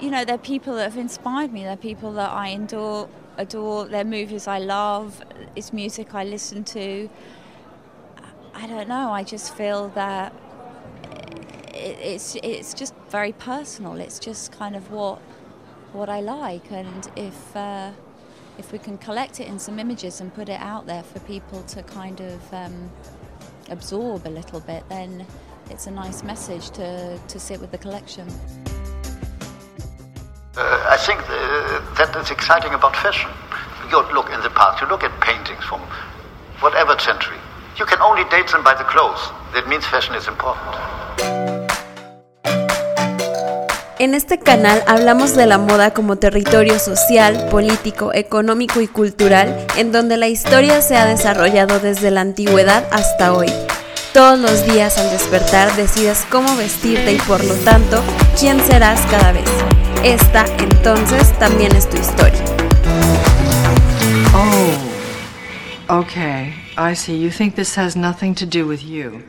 You know, they're people that have inspired me. They're people that I adore. Adore. They're movies I love. It's music I listen to. I don't know. I just feel that it's it's just very personal. It's just kind of what what I like, and if uh, if we can collect it in some images and put it out there for people to kind of um, absorb a little bit, then it's a nice message to, to sit with the collection. Uh, I think the, that is exciting about fashion. You look in the past, you look at paintings from whatever century. You can only date them by the clothes. That means fashion is important. En este canal hablamos de la moda como territorio social, político, económico y cultural, en donde la historia se ha desarrollado desde la antigüedad hasta hoy. Todos los días al despertar decides cómo vestirte y por lo tanto, quién serás cada vez. Esta entonces también es tu historia. Oh, okay. I see. You think this has nothing to do with you.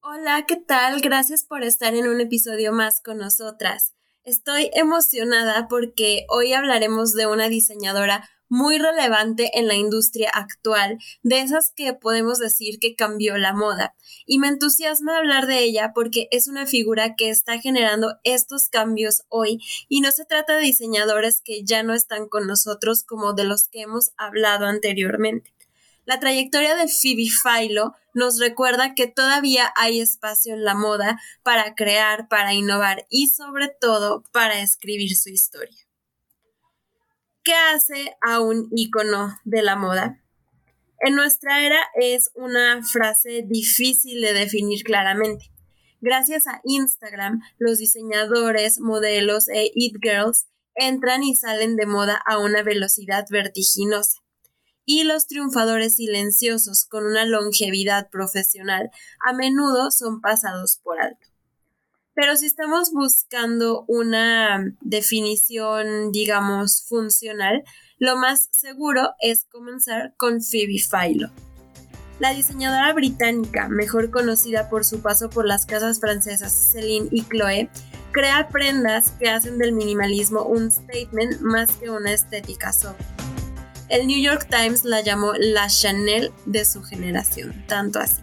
Hola, ¿qué tal? Gracias por estar en un episodio más con nosotras. Estoy emocionada porque hoy hablaremos de una diseñadora muy relevante en la industria actual, de esas que podemos decir que cambió la moda. Y me entusiasma hablar de ella porque es una figura que está generando estos cambios hoy y no se trata de diseñadores que ya no están con nosotros como de los que hemos hablado anteriormente. La trayectoria de Phoebe Philo nos recuerda que todavía hay espacio en la moda para crear, para innovar y sobre todo para escribir su historia. ¿Qué hace a un icono de la moda? En nuestra era es una frase difícil de definir claramente. Gracias a Instagram, los diseñadores, modelos e it girls entran y salen de moda a una velocidad vertiginosa y los triunfadores silenciosos con una longevidad profesional a menudo son pasados por alto. Pero si estamos buscando una definición, digamos, funcional, lo más seguro es comenzar con Phoebe Philo. La diseñadora británica, mejor conocida por su paso por las casas francesas Celine y Chloe, crea prendas que hacen del minimalismo un statement más que una estética sobre. El New York Times la llamó la Chanel de su generación, tanto así.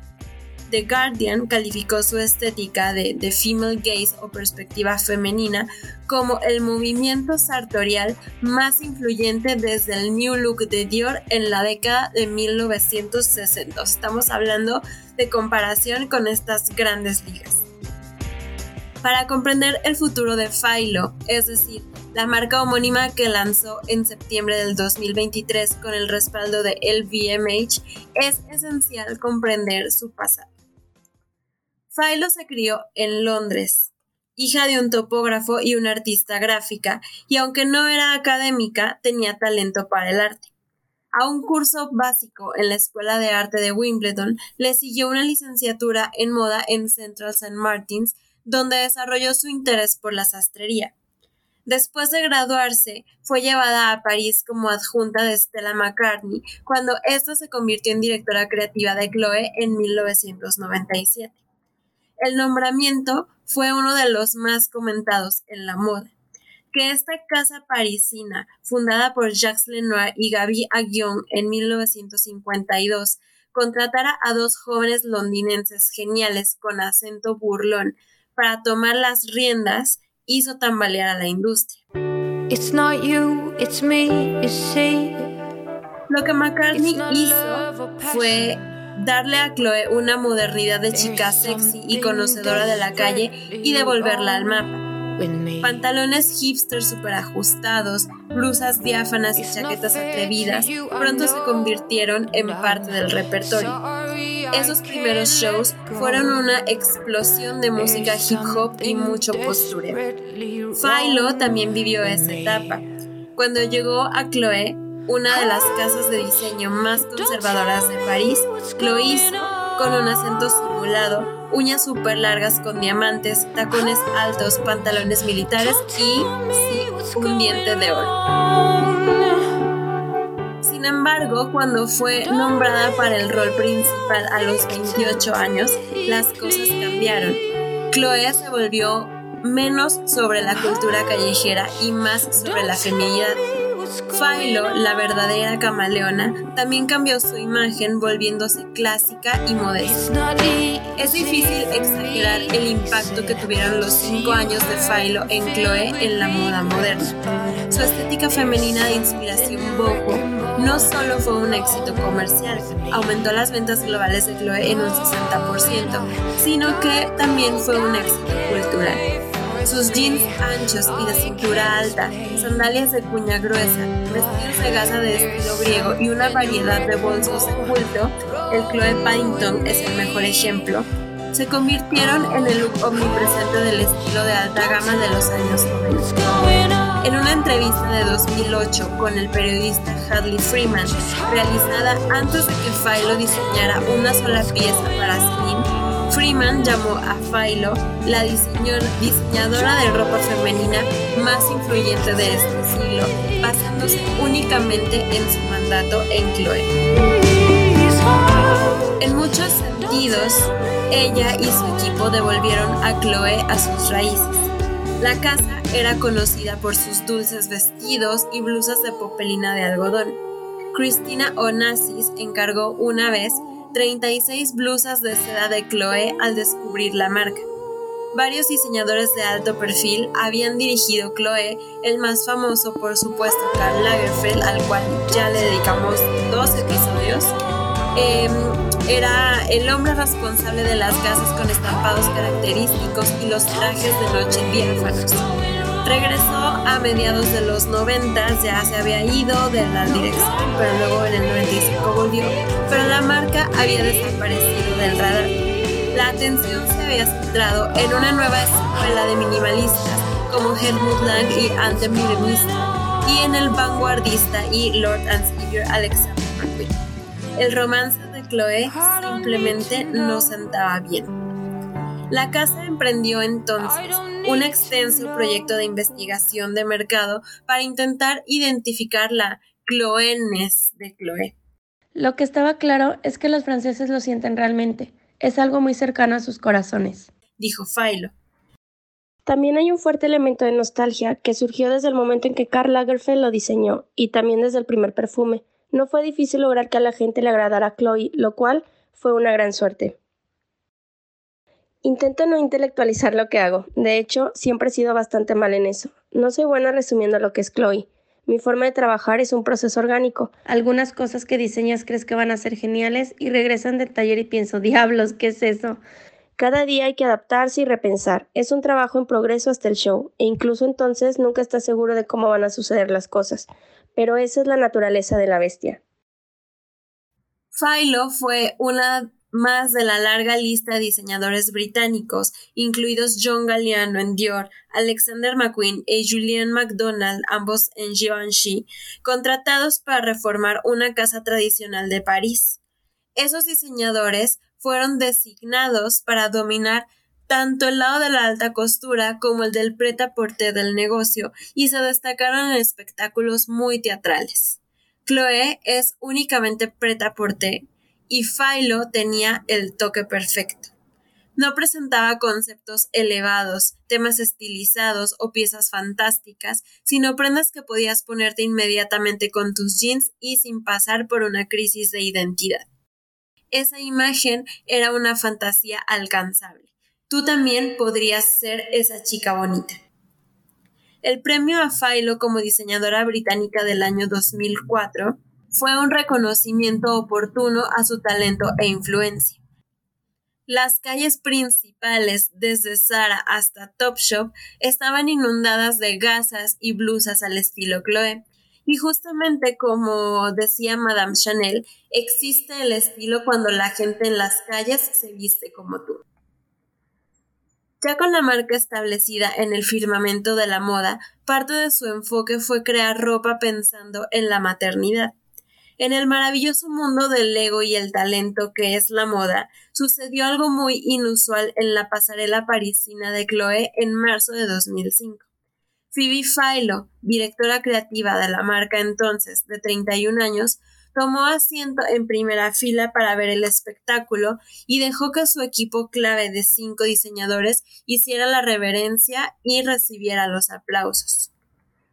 The Guardian calificó su estética de, The female gaze o perspectiva femenina como el movimiento sartorial más influyente desde el New Look de Dior en la década de 1960. Estamos hablando de comparación con estas grandes ligas. Para comprender el futuro de Philo, es decir, la marca homónima que lanzó en septiembre del 2023 con el respaldo de LVMH, es esencial comprender su pasado. Philo se crió en Londres, hija de un topógrafo y una artista gráfica, y aunque no era académica, tenía talento para el arte. A un curso básico en la Escuela de Arte de Wimbledon le siguió una licenciatura en moda en Central St. Martins, donde desarrolló su interés por la sastrería. Después de graduarse, fue llevada a París como adjunta de Stella McCartney, cuando ésta se convirtió en directora creativa de Chloe en 1997. El nombramiento fue uno de los más comentados en la moda. Que esta casa parisina, fundada por Jacques Lenoir y Gaby Aguillon en 1952, contratara a dos jóvenes londinenses geniales con acento burlón para tomar las riendas hizo tambalear a la industria. Lo que McCartney hizo fue darle a Chloe una modernidad de chica sexy y conocedora de la calle y devolverla al mapa. Pantalones hipster super ajustados, blusas diáfanas y chaquetas atrevidas pronto se convirtieron en parte del repertorio. Esos primeros shows fueron una explosión de música hip hop y mucho postureo. Philo también vivió esa etapa. Cuando llegó a Chloe, una de las casas de diseño más conservadoras de París, lo con un acento simulado uñas súper largas con diamantes, tacones altos, pantalones militares y un diente de oro. Sin embargo, cuando fue nombrada para el rol principal a los 28 años, las cosas cambiaron. Chloe se volvió menos sobre la cultura callejera y más sobre la feminidad. Philo, la verdadera camaleona, también cambió su imagen volviéndose clásica y modesta. Es difícil exagerar el impacto que tuvieron los cinco años de Philo en Chloe en la moda moderna. Su estética femenina de inspiración boho no solo fue un éxito comercial, aumentó las ventas globales de Chloe en un 60%, sino que también fue un éxito cultural. Sus jeans anchos y de cintura alta, sandalias de cuña gruesa, vestidos de gasa de estilo griego y una variedad de bolsos de culto, el Chloe Paddington es el mejor ejemplo, se convirtieron en el look omnipresente del estilo de alta gama de los años 90. En una entrevista de 2008 con el periodista Hadley Freeman, realizada antes de que Philo diseñara una sola pieza para Llamó a Philo la diseñadora de ropa femenina más influyente de este siglo, basándose únicamente en su mandato en Chloe. En muchos sentidos, ella y su equipo devolvieron a Chloe a sus raíces. La casa era conocida por sus dulces vestidos y blusas de popelina de algodón. Christina Onassis encargó una vez 36 blusas de seda de Chloe al descubrir la marca. Varios diseñadores de alto perfil habían dirigido Chloe, el más famoso por supuesto Karl Lagerfeld, al cual ya le dedicamos dos episodios. Em, era el hombre responsable de las casas con estampados característicos y los trajes de noche diáfanos. Regresó a mediados de los 90, ya se había ido de la dirección, pero luego en el 95 volvió, pero la marca había desaparecido del radar. La atención se había centrado en una nueva escuela de minimalistas como Helmut Lang y Ante Minimista y en el vanguardista y Lord and Savior Alexander McQueen. El romance de Chloe simplemente no sentaba bien. La casa emprendió entonces un extenso proyecto de investigación de mercado para intentar identificar la cloeness de Chloe. Lo que estaba claro es que los franceses lo sienten realmente. Es algo muy cercano a sus corazones, dijo Philo. También hay un fuerte elemento de nostalgia que surgió desde el momento en que Karl Lagerfeld lo diseñó y también desde el primer perfume. No fue difícil lograr que a la gente le agradara a Chloe, lo cual fue una gran suerte. Intento no intelectualizar lo que hago. De hecho, siempre he sido bastante mal en eso. No soy buena resumiendo lo que es Chloe. Mi forma de trabajar es un proceso orgánico. Algunas cosas que diseñas crees que van a ser geniales y regresan del taller y pienso, diablos, ¿qué es eso? Cada día hay que adaptarse y repensar. Es un trabajo en progreso hasta el show, e incluso entonces nunca estás seguro de cómo van a suceder las cosas. Pero esa es la naturaleza de la bestia. Philo fue una más de la larga lista de diseñadores británicos, incluidos John Galliano en Dior, Alexander McQueen y Julian MacDonald, ambos en Givenchy, contratados para reformar una casa tradicional de París. Esos diseñadores fueron designados para dominar tanto el lado de la alta costura como el del preta-porter del negocio y se destacaron en espectáculos muy teatrales. Chloe es únicamente preta-porter y Philo tenía el toque perfecto. No presentaba conceptos elevados, temas estilizados o piezas fantásticas, sino prendas que podías ponerte inmediatamente con tus jeans y sin pasar por una crisis de identidad. Esa imagen era una fantasía alcanzable. Tú también podrías ser esa chica bonita. El premio a Philo como diseñadora británica del año 2004 fue un reconocimiento oportuno a su talento e influencia. Las calles principales, desde Zara hasta Topshop, estaban inundadas de gasas y blusas al estilo Chloe. Y justamente como decía Madame Chanel, existe el estilo cuando la gente en las calles se viste como tú. Ya con la marca establecida en el firmamento de la moda, parte de su enfoque fue crear ropa pensando en la maternidad. En el maravilloso mundo del ego y el talento que es la moda, sucedió algo muy inusual en la pasarela parisina de Chloé en marzo de 2005. Phoebe Philo, directora creativa de la marca entonces de 31 años, tomó asiento en primera fila para ver el espectáculo y dejó que su equipo clave de cinco diseñadores hiciera la reverencia y recibiera los aplausos.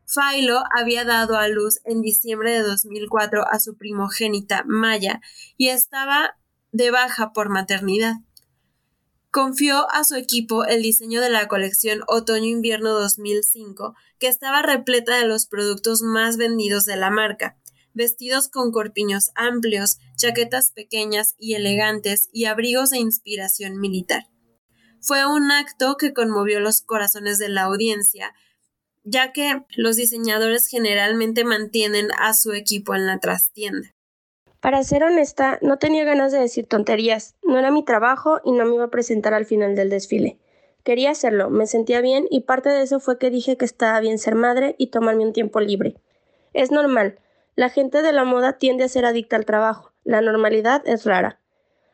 Philo había dado a luz en diciembre de 2004 a su primogénita Maya y estaba de baja por maternidad. Confió a su equipo el diseño de la colección Otoño-Invierno 2005, que estaba repleta de los productos más vendidos de la marca, vestidos con corpiños amplios, chaquetas pequeñas y elegantes y abrigos de inspiración militar. Fue un acto que conmovió los corazones de la audiencia, ya que los diseñadores generalmente mantienen a su equipo en la trastienda. Para ser honesta, no tenía ganas de decir tonterías, no era mi trabajo y no me iba a presentar al final del desfile. Quería hacerlo, me sentía bien y parte de eso fue que dije que estaba bien ser madre y tomarme un tiempo libre. Es normal, la gente de la moda tiende a ser adicta al trabajo, la normalidad es rara.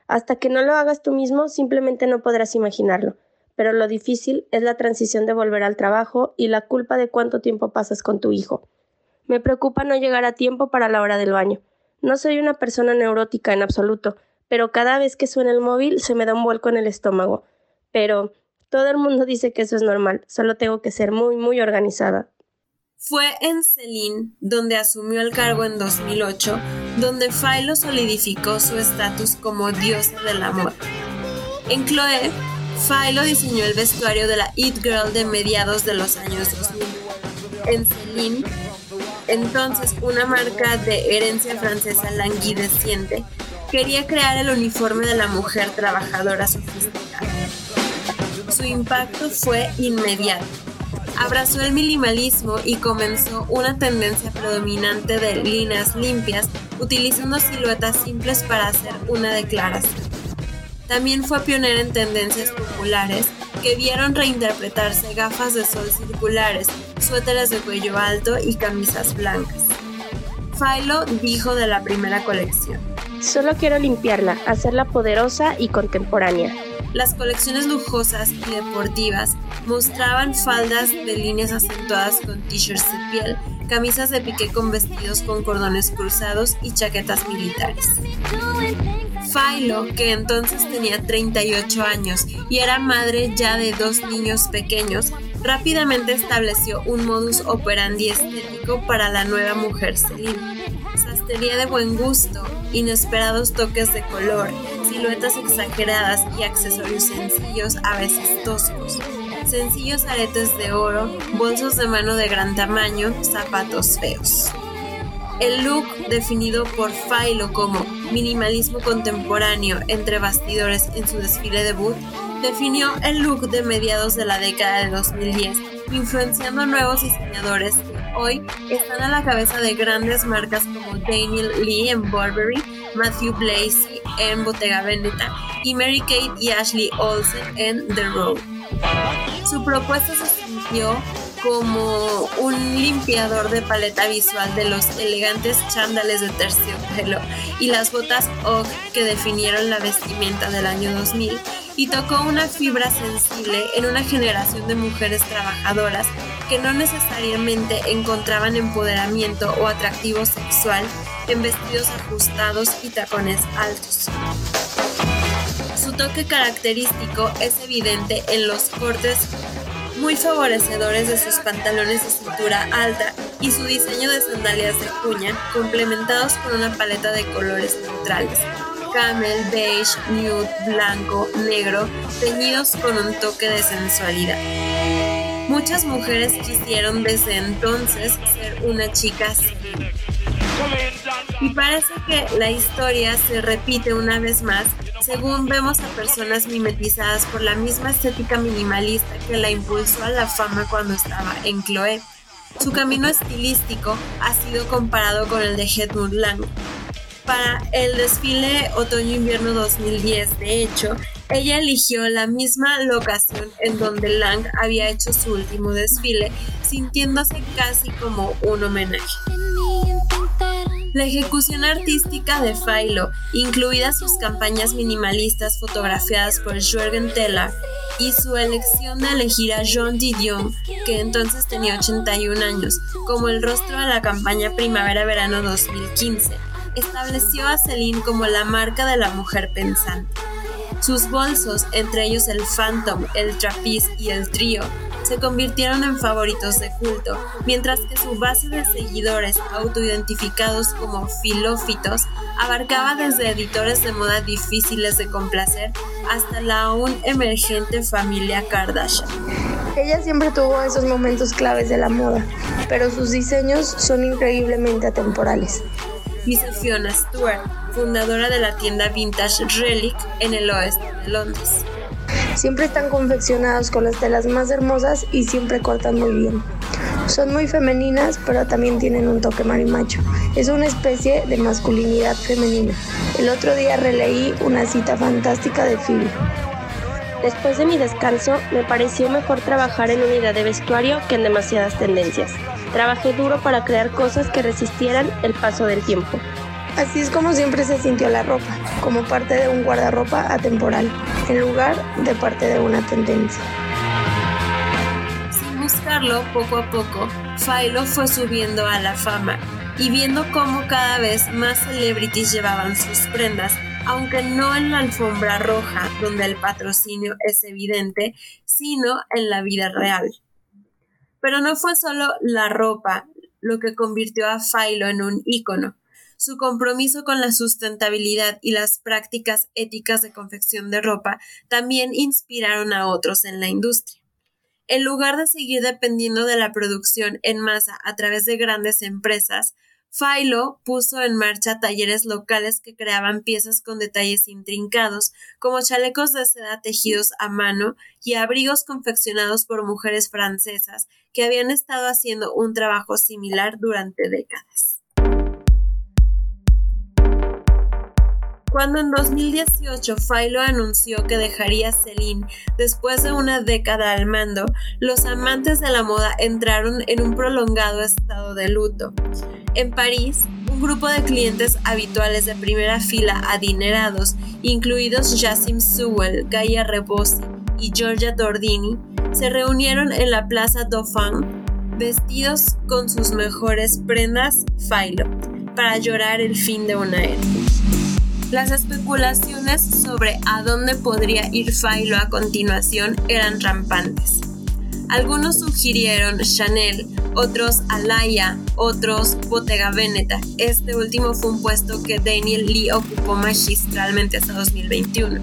Hasta que no lo hagas tú mismo, simplemente no podrás imaginarlo. Pero lo difícil es la transición de volver al trabajo y la culpa de cuánto tiempo pasas con tu hijo. Me preocupa no llegar a tiempo para la hora del baño. No soy una persona neurótica en absoluto, pero cada vez que suena el móvil se me da un vuelco en el estómago. Pero todo el mundo dice que eso es normal, solo tengo que ser muy, muy organizada. Fue en Celine, donde asumió el cargo en 2008, donde Philo solidificó su estatus como diosa del amor. En Chloe, Philo diseñó el vestuario de la It Girl de mediados de los años 2000. En Celine, entonces una marca de herencia francesa languideciente, quería crear el uniforme de la mujer trabajadora sofisticada. Su impacto fue inmediato abrazó el minimalismo y comenzó una tendencia predominante de líneas limpias, utilizando siluetas simples para hacer una declaración. También fue pionera en tendencias populares que vieron reinterpretarse gafas de sol circulares, suéteres de cuello alto y camisas blancas. Philo dijo de la primera colección. Solo quiero limpiarla, hacerla poderosa y contemporánea. Las colecciones lujosas y deportivas mostraban faldas de líneas acentuadas con t-shirts de piel, camisas de piqué con vestidos con cordones cruzados y chaquetas militares. Philo, que entonces tenía 38 años y era madre ya de dos niños pequeños, rápidamente estableció un modus operandi estético para la nueva mujer Celine. Sastería de buen gusto, inesperados toques de color, siluetas exageradas y accesorios sencillos, a veces toscos. Sencillos aretes de oro, bolsos de mano de gran tamaño, zapatos feos. El look, definido por Philo como minimalismo contemporáneo entre bastidores en su desfile debut, definió el look de mediados de la década de 2010, influenciando a nuevos diseñadores que hoy están a la cabeza de grandes marcas como Daniel Lee en Burberry, Matthew Blaze en Bottega Veneta y Mary Kate y Ashley Olsen en The Road. Su propuesta se sintió como un limpiador de paleta visual de los elegantes chándales de terciopelo y las botas Ogg que definieron la vestimenta del año 2000 y tocó una fibra sensible en una generación de mujeres trabajadoras que no necesariamente encontraban empoderamiento o atractivo sexual en vestidos ajustados y tacones altos. Su toque característico es evidente en los cortes muy favorecedores de sus pantalones de cintura alta y su diseño de sandalias de cuña, complementados con una paleta de colores neutrales, camel, beige, nude, blanco, negro, teñidos con un toque de sensualidad. Muchas mujeres quisieron desde entonces ser una chica. Y parece que la historia se repite una vez más según vemos a personas mimetizadas por la misma estética minimalista que la impulsó a la fama cuando estaba en Chloe. Su camino estilístico ha sido comparado con el de Hedmund Lang. Para el desfile Otoño-Invierno 2010, de hecho, ella eligió la misma locación en donde Lang había hecho su último desfile, sintiéndose casi como un homenaje. La ejecución artística de Philo, incluidas sus campañas minimalistas fotografiadas por Jürgen Teller, y su elección de elegir a Jean Didion, que entonces tenía 81 años, como el rostro de la campaña Primavera-Verano 2015, estableció a Celine como la marca de la mujer pensante. Sus bolsos, entre ellos el Phantom, el Trapeze y el Trío, se convirtieron en favoritos de culto, mientras que su base de seguidores autoidentificados como filófitos abarcaba desde editores de moda difíciles de complacer hasta la aún emergente familia Kardashian. Ella siempre tuvo esos momentos claves de la moda, pero sus diseños son increíblemente atemporales. Dice Fiona Stewart, fundadora de la tienda vintage Relic en el oeste de Londres. Siempre están confeccionados con las telas más hermosas y siempre cortan muy bien. Son muy femeninas, pero también tienen un toque marimacho. Es una especie de masculinidad femenina. El otro día releí una cita fantástica de Phoebe. Después de mi descanso, me pareció mejor trabajar en unidad de vestuario que en demasiadas tendencias. Trabajé duro para crear cosas que resistieran el paso del tiempo. Así es como siempre se sintió la ropa, como parte de un guardarropa atemporal, en lugar de parte de una tendencia. Sin buscarlo, poco a poco, Philo fue subiendo a la fama y viendo cómo cada vez más celebrities llevaban sus prendas, aunque no en la alfombra roja, donde el patrocinio es evidente, sino en la vida real. Pero no fue solo la ropa lo que convirtió a Philo en un ícono. Su compromiso con la sustentabilidad y las prácticas éticas de confección de ropa también inspiraron a otros en la industria. En lugar de seguir dependiendo de la producción en masa a través de grandes empresas, Philo puso en marcha talleres locales que creaban piezas con detalles intrincados, como chalecos de seda tejidos a mano y abrigos confeccionados por mujeres francesas que habían estado haciendo un trabajo similar durante décadas. Cuando en 2018 Philo anunció que dejaría Celine después de una década al mando, los amantes de la moda entraron en un prolongado estado de luto. En París, un grupo de clientes habituales de primera fila adinerados, incluidos Jassim Sewell, Gaia Rebosi y Giorgia Tordini, se reunieron en la Plaza Dauphin vestidos con sus mejores prendas Philo para llorar el fin de una era. Las especulaciones sobre a dónde podría ir Philo a continuación eran rampantes. Algunos sugirieron Chanel, otros Alaya, otros Bottega Veneta. Este último fue un puesto que Daniel Lee ocupó magistralmente hasta 2021.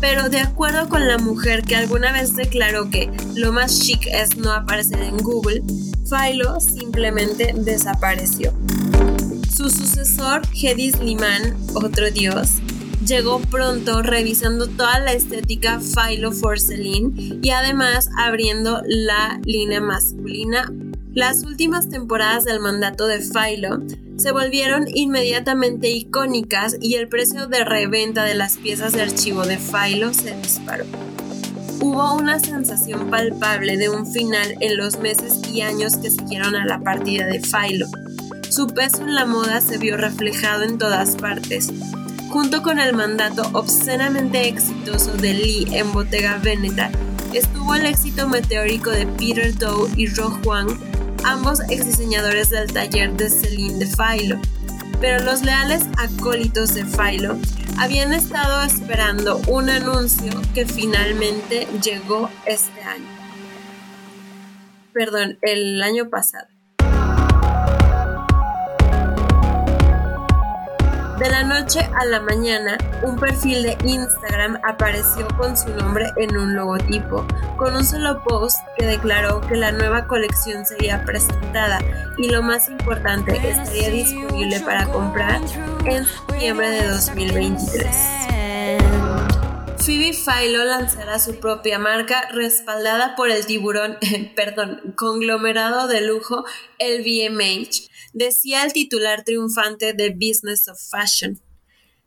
Pero de acuerdo con la mujer que alguna vez declaró que lo más chic es no aparecer en Google, Philo simplemente desapareció. Su sucesor, Hedis Liman, otro dios, llegó pronto revisando toda la estética Philo Celine y además abriendo la línea masculina. Las últimas temporadas del mandato de Philo se volvieron inmediatamente icónicas y el precio de reventa de las piezas de archivo de Philo se disparó. Hubo una sensación palpable de un final en los meses y años que siguieron a la partida de Philo. Su peso en la moda se vio reflejado en todas partes. Junto con el mandato obscenamente exitoso de Lee en Bottega Veneta, estuvo el éxito meteórico de Peter Dow y Ro Huang, ambos exdiseñadores del taller de Celine de Philo. Pero los leales acólitos de Philo habían estado esperando un anuncio que finalmente llegó este año. Perdón, el año pasado. De la noche a la mañana, un perfil de Instagram apareció con su nombre en un logotipo, con un solo post que declaró que la nueva colección sería presentada y lo más importante, estaría disponible para comprar en septiembre de 2023. Phoebe Philo lanzará su propia marca respaldada por el tiburón, perdón, conglomerado de lujo LVMH, decía el titular triunfante de Business of Fashion.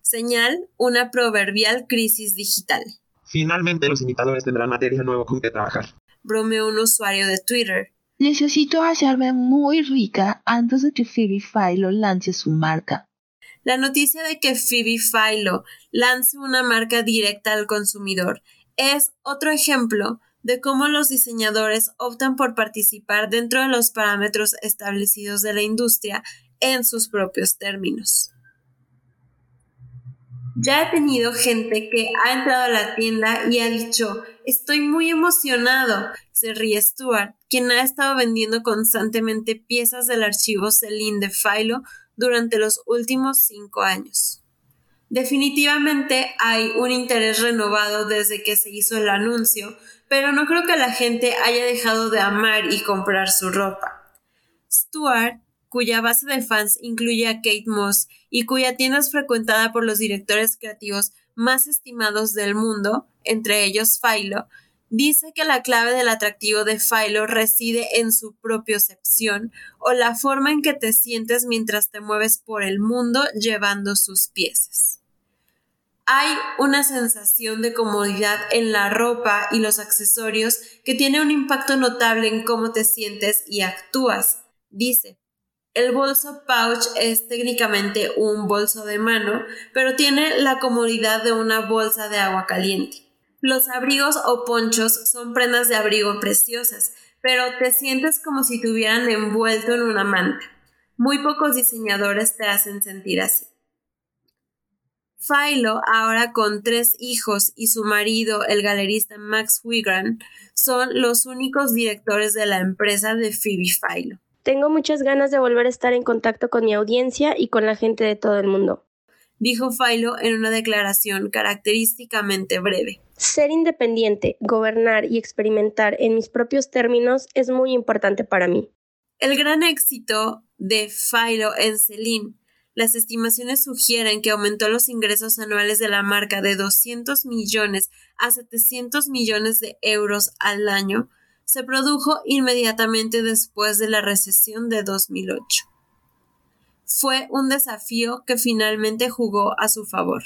Señal, una proverbial crisis digital. Finalmente los imitadores tendrán material nuevo con que trabajar. Bromeó un usuario de Twitter. Necesito hacerme muy rica antes de que Phoebe Philo lance su marca. La noticia de que Phoebe Philo lance una marca directa al consumidor es otro ejemplo de cómo los diseñadores optan por participar dentro de los parámetros establecidos de la industria en sus propios términos. Ya he tenido gente que ha entrado a la tienda y ha dicho, estoy muy emocionado. Se ríe Stuart, quien ha estado vendiendo constantemente piezas del archivo Celine de Philo durante los últimos cinco años. Definitivamente hay un interés renovado desde que se hizo el anuncio, pero no creo que la gente haya dejado de amar y comprar su ropa. Stuart, cuya base de fans incluye a Kate Moss y cuya tienda es frecuentada por los directores creativos más estimados del mundo, entre ellos Philo, dice que la clave del atractivo de Philo reside en su propiocepción o la forma en que te sientes mientras te mueves por el mundo llevando sus piezas hay una sensación de comodidad en la ropa y los accesorios que tiene un impacto notable en cómo te sientes y actúas, dice. El bolso pouch es técnicamente un bolso de mano, pero tiene la comodidad de una bolsa de agua caliente. Los abrigos o ponchos son prendas de abrigo preciosas, pero te sientes como si te hubieran envuelto en una manta. Muy pocos diseñadores te hacen sentir así. Philo, ahora con tres hijos, y su marido, el galerista Max Wigran, son los únicos directores de la empresa de Phoebe Philo. Tengo muchas ganas de volver a estar en contacto con mi audiencia y con la gente de todo el mundo. Dijo Philo en una declaración característicamente breve. Ser independiente, gobernar y experimentar en mis propios términos es muy importante para mí. El gran éxito de Philo en Celine las estimaciones sugieren que aumentó los ingresos anuales de la marca de 200 millones a 700 millones de euros al año, se produjo inmediatamente después de la recesión de 2008. Fue un desafío que finalmente jugó a su favor.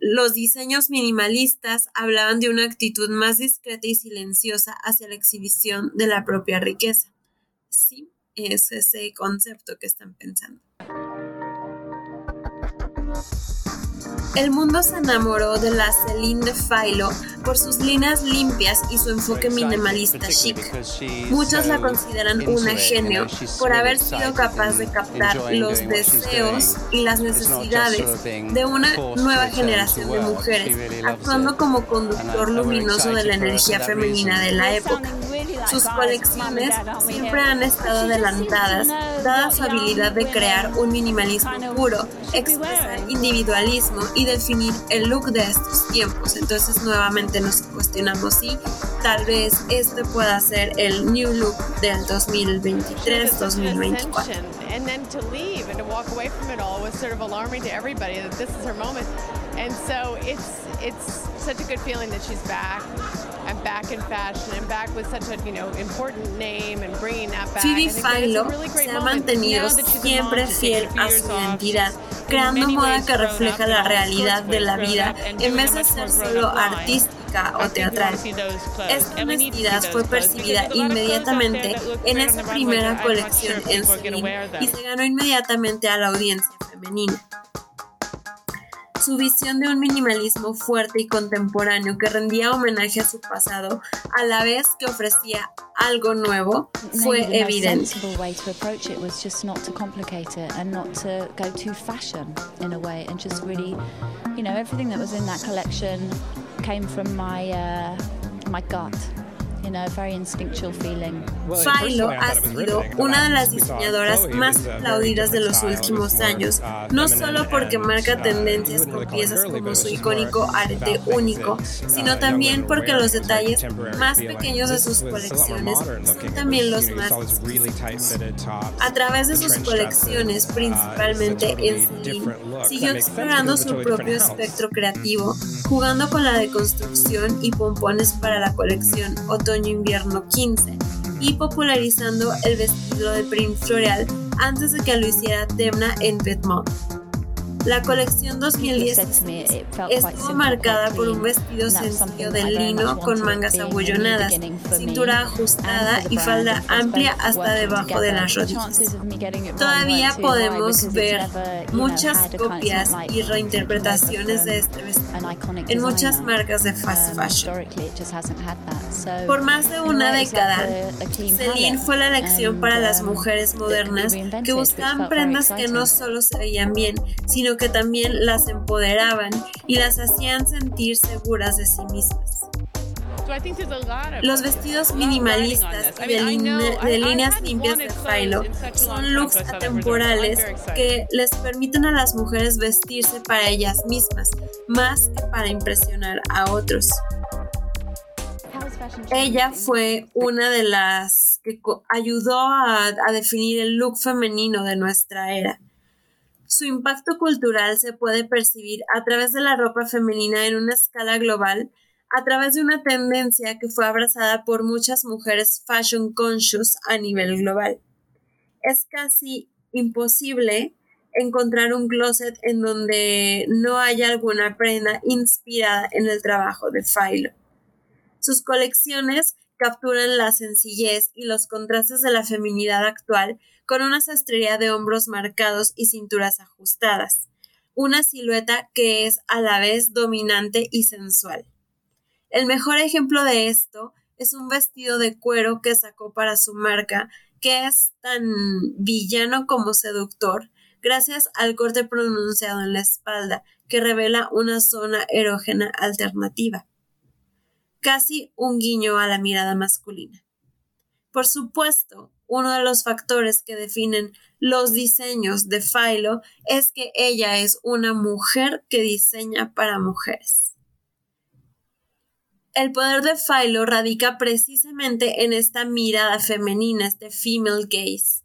Los diseños minimalistas hablaban de una actitud más discreta y silenciosa hacia la exhibición de la propia riqueza. Sí, es ese concepto que están pensando. El mundo se enamoró de la Celine de Philo por sus líneas limpias y su enfoque minimalista chic. Muchos la consideran una genio por haber sido capaz de captar los deseos y las necesidades de una nueva generación de mujeres, actuando como conductor luminoso de la energía femenina de la época. Sus colecciones siempre han estado adelantadas, dada su habilidad de crear un minimalismo puro, expresar individualismo y definir el look de estos tiempos. Entonces nuevamente nos cuestionamos si tal vez este pueda ser el new look del 2023-2024. And then to leave and to walk away from it all was sort of alarming to everybody that this is her moment. And so it's it's such a good feeling that she's back. And back in fashion and back with such a you know important name and bringing that back. Phoebe Philo se ha mantenido siempre fiel a su identidad, creando moda que refleja la realidad de la vida en vez de ser solo artística o teatral. Esta honestidad fue percibida inmediatamente en esa primera colección en Celine y se ganó inmediatamente a la audiencia femenina. Su visión de un minimalismo fuerte y contemporáneo que rendía homenaje a su pasado, a la vez que ofrecía algo nuevo, fue evidente. came from my uh, my gut. Philo ha sido una de las diseñadoras más aplaudidas de los últimos años, no solo porque marca tendencias con piezas como su icónico arte único, sino también porque los detalles más pequeños de sus colecciones son también los más A través de sus colecciones, principalmente en Celine, siguió explorando su propio espectro creativo, jugando con la deconstrucción y pompones para la colección otoño-invierno 15 y popularizando el vestido de Prince Floreal antes de que lo hiciera Demna en Vetements. La colección 2016 estuvo marcada por un vestido sencillo de lino con mangas abullonadas, cintura ajustada y falda amplia hasta debajo de las rodillas. Todavía podemos ver muchas copias y reinterpretaciones de este vestido. en muchas marcas de fast fashion. Por más de una década, Celine fue la elección para las mujeres modernas que buscaban prendas que no solo se veían bien, sino sino que también las empoderaban y las hacían sentir seguras de sí mismas. Los vestidos minimalistas y de, líneas limpias de Philo son looks atemporales que les permiten a las mujeres vestirse para ellas mismas, más que para impresionar a otros. Ella fue una de las que ayudó a definir el look femenino de nuestra era. Su impacto cultural se puede percibir a través de la ropa femenina en una escala global a través de una tendencia que fue abrazada por muchas mujeres fashion conscious a nivel global. Es casi imposible encontrar un closet en donde no haya alguna prenda inspirada en el trabajo de Philo. Sus colecciones capturan la sencillez y los contrastes de la feminidad actual con una sastrería de hombros marcados y cinturas ajustadas, una silueta que es a la vez dominante y sensual. El mejor ejemplo de esto es un vestido de cuero que sacó para su marca, que es tan villano como seductor, gracias al corte pronunciado en la espalda, que revela una zona erógena alternativa. Casi un guiño a la mirada masculina. Por supuesto, uno de los factores que definen los diseños de Philo es que ella es una mujer que diseña para mujeres. El poder de Philo radica precisamente en esta mirada femenina, este female gaze.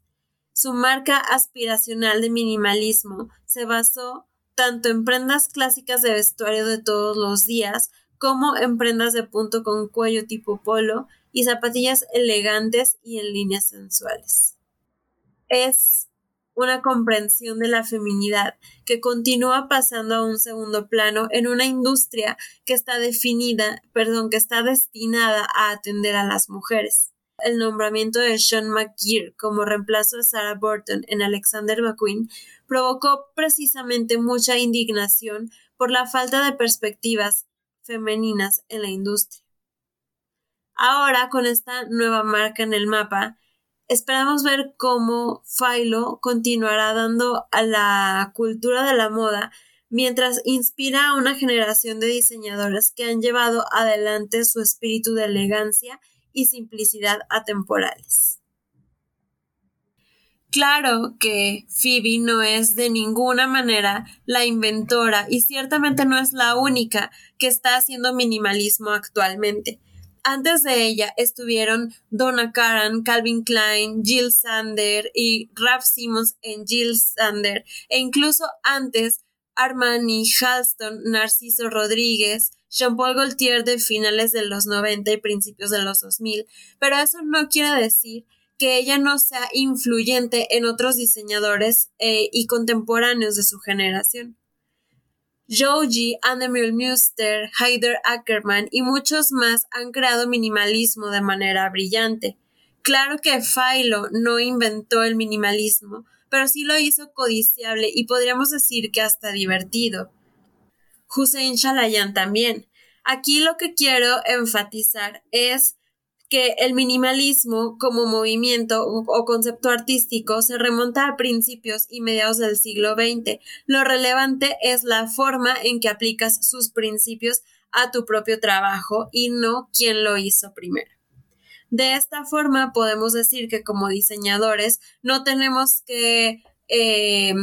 Su marca aspiracional de minimalismo se basó tanto en prendas clásicas de vestuario de todos los días como en prendas de punto con cuello tipo polo y zapatillas elegantes y en líneas sensuales. Es una comprensión de la feminidad que continúa pasando a un segundo plano en una industria que está definida, perdón, que está destinada a atender a las mujeres. El nombramiento de Sean McGear como reemplazo de Sarah Burton en Alexander McQueen provocó precisamente mucha indignación por la falta de perspectivas femeninas en la industria. Ahora, con esta nueva marca en el mapa, Esperamos ver cómo Philo continuará dando a la cultura de la moda mientras inspira a una generación de diseñadores que han llevado adelante su espíritu de elegancia y simplicidad atemporales. Claro que Phoebe no es de ninguna manera la inventora y ciertamente no es la única que está haciendo minimalismo actualmente. Antes de ella estuvieron Donna Karan, Calvin Klein, Jill Sander y Ralph Simmons en Jill Sander, e incluso antes Armani, Halston, Narciso Rodríguez, Jean-Paul Gaultier de finales de los 90 y principios de los 2000, pero eso no quiere decir que ella no sea influyente en otros diseñadores eh, y contemporáneos de su generación. Joji, Annemiel Muster, Heider Ackerman y muchos más han creado minimalismo de manera brillante. Claro que Philo no inventó el minimalismo, pero sí lo hizo codiciable y podríamos decir que hasta divertido. Hussein Shalayan también. Aquí lo que quiero enfatizar es que el minimalismo como movimiento o concepto artístico se remonta a principios y mediados del siglo XX. Lo relevante es la forma en que aplicas sus principios a tu propio trabajo y no quién lo hizo primero. De esta forma podemos decir que como diseñadores no tenemos que eh,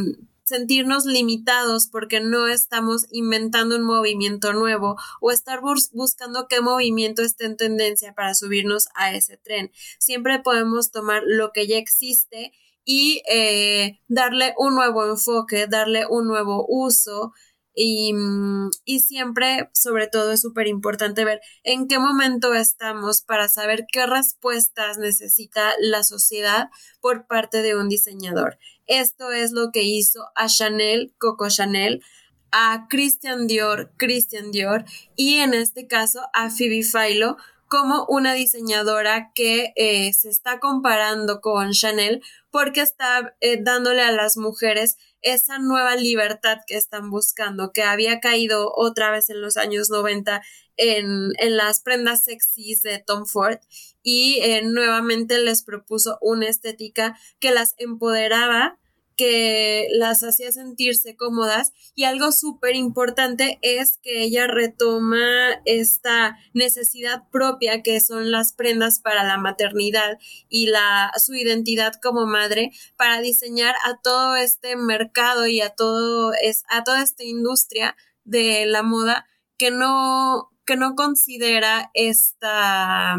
sentirnos limitados porque no estamos inventando un movimiento nuevo o estar buscando qué movimiento esté en tendencia para subirnos a ese tren. Siempre podemos tomar lo que ya existe y eh, darle un nuevo enfoque, darle un nuevo uso. Y, mm, y, siempre, sobre todo, es súper importante ver en qué momento estamos para saber qué respuestas necesita la sociedad por parte de un diseñador. Esto es lo que hizo a Chanel, Coco Chanel, a Christian Dior, Christian Dior y en este caso a Phoebe Philo como una diseñadora que eh, se está comparando con Chanel porque está eh, dándole a las mujeres esa nueva libertad que están buscando, que había caído otra vez en los años 90 en, en las prendas sexys de Tom Ford y eh, nuevamente les propuso una estética que las empoderaba que las hacía sentirse cómodas y algo súper importante es que ella retoma esta necesidad propia que son las prendas para la maternidad y la su identidad como madre para diseñar a todo este mercado y a todo es a toda esta industria de la moda que no que no considera esta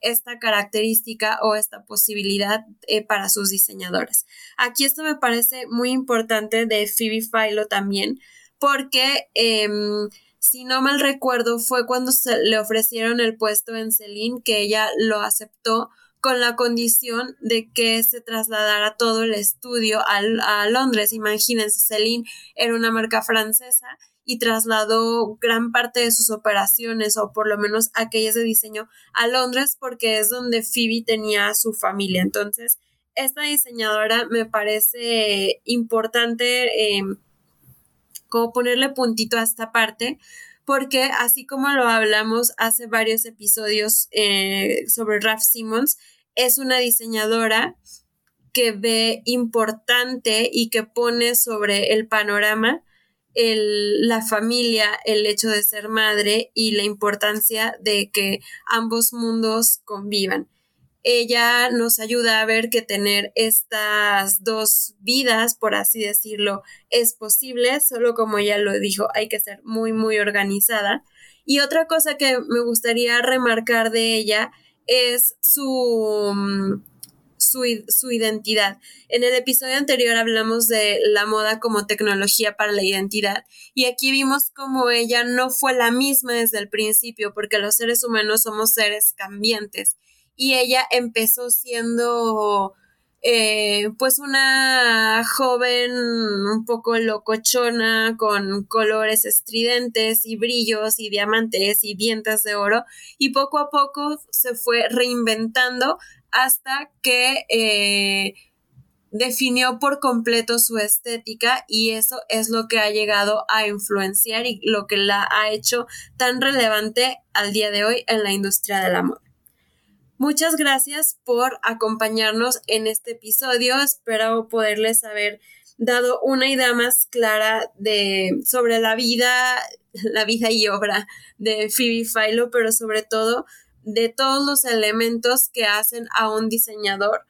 esta característica o esta posibilidad eh, para sus diseñadores. Aquí esto me parece muy importante de Phoebe Philo también, porque em, si no mal recuerdo fue cuando se le ofrecieron el puesto en Celine que ella lo aceptó con la condición de que se trasladara todo el estudio a Londres. Imagínense, Celine era una marca francesa y trasladó gran parte de sus operaciones o por lo menos aquellas de diseño a Londres porque es donde Phoebe tenía su familia. Entonces, esta diseñadora me parece importante em, como ponerle puntito a esta parte porque así como lo hablamos hace varios episodios eh, sobre Ralph Simmons, es una diseñadora que ve importante y que pone sobre el panorama la familia, el hecho de ser madre y la importancia de que ambos mundos convivan. Ella nos ayuda a ver que tener estas dos vidas, por así decirlo, es posible, solo como ella lo dijo, hay que ser muy, muy organizada. Y otra cosa que me gustaría remarcar de ella es su mm, su, identidad. En el episodio anterior hablamos de la moda como tecnología para la identidad y aquí vimos como ella no fue la misma desde el principio porque los seres humanos somos seres cambiantes y ella empezó siendo eh, pues una joven un poco locochona con colores estridentes y brillos y diamantes y dientes de oro y poco a poco se fue reinventando hasta que eh, definió por completo su estética y eso es lo que ha llegado a influenciar y lo que la ha hecho tan relevante al día de hoy en la industria de la moda. Muchas gracias por acompañarnos en este episodio. Espero poderles haber dado una idea más clara de sobre la vida, la vida y obra de Phoebe Philo, pero sobre todo de todos los elementos que hacen a un diseñador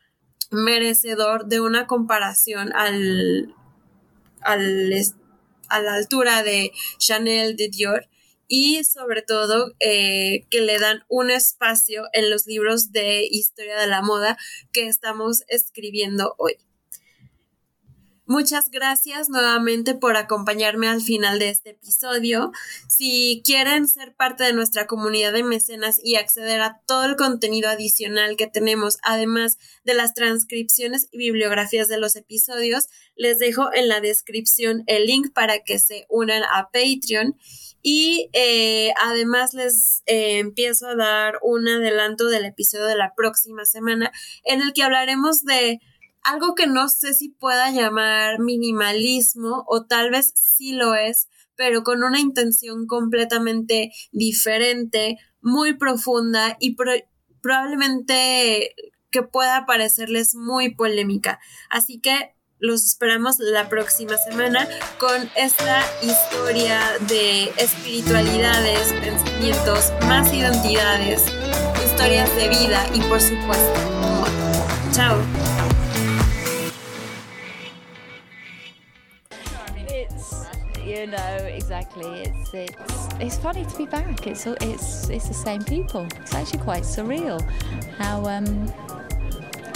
merecedor de una comparación al, al a la altura de Chanel de Dior y sobre todo eh, que le dan un espacio en los libros de historia de la moda que estamos escribiendo hoy. Muchas gracias nuevamente por acompañarme al final de este episodio. Si quieren ser parte de nuestra comunidad de mecenas y acceder a todo el contenido adicional que tenemos, además de las transcripciones y bibliografías de los episodios, les dejo en la descripción el link para que se unan a Patreon. Y eh, además les eh, empiezo a dar un adelanto del episodio de la próxima semana en el que hablaremos de algo que no sé si pueda llamar minimalismo o tal vez sí lo es, pero con una intención completamente diferente, muy profunda y probablemente que pueda parecerles muy polémica. Así que los esperamos la próxima semana con esta historia de espiritualidades, pensamientos, más identidades, historias de vida y por supuesto, Chao. You know exactly. It's it's it's funny to be back. It's it's it's the same people. It's actually quite surreal how um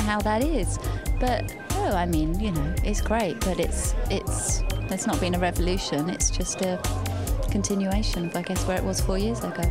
how that is. But oh, I mean, you know, it's great. But it's it's it's not been a revolution. It's just a continuation of I guess where it was four years ago.